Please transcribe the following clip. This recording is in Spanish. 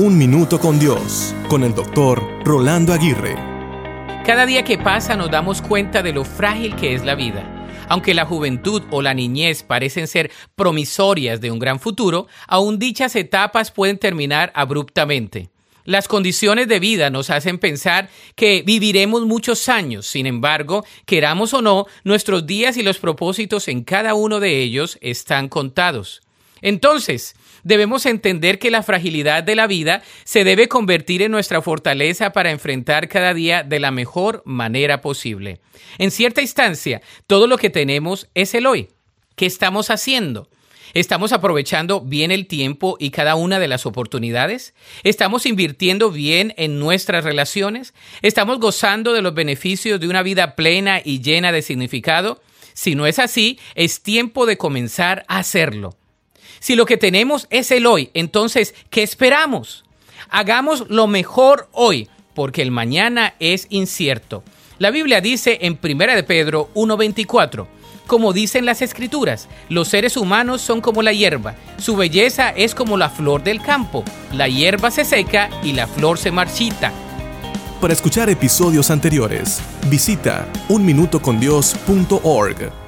Un Minuto con Dios, con el doctor Rolando Aguirre. Cada día que pasa nos damos cuenta de lo frágil que es la vida. Aunque la juventud o la niñez parecen ser promisorias de un gran futuro, aún dichas etapas pueden terminar abruptamente. Las condiciones de vida nos hacen pensar que viviremos muchos años, sin embargo, queramos o no, nuestros días y los propósitos en cada uno de ellos están contados. Entonces, debemos entender que la fragilidad de la vida se debe convertir en nuestra fortaleza para enfrentar cada día de la mejor manera posible. En cierta instancia, todo lo que tenemos es el hoy. ¿Qué estamos haciendo? ¿Estamos aprovechando bien el tiempo y cada una de las oportunidades? ¿Estamos invirtiendo bien en nuestras relaciones? ¿Estamos gozando de los beneficios de una vida plena y llena de significado? Si no es así, es tiempo de comenzar a hacerlo. Si lo que tenemos es el hoy, entonces, ¿qué esperamos? Hagamos lo mejor hoy, porque el mañana es incierto. La Biblia dice en 1 de Pedro 1:24, como dicen las escrituras, los seres humanos son como la hierba, su belleza es como la flor del campo, la hierba se seca y la flor se marchita. Para escuchar episodios anteriores, visita unminutocondios.org.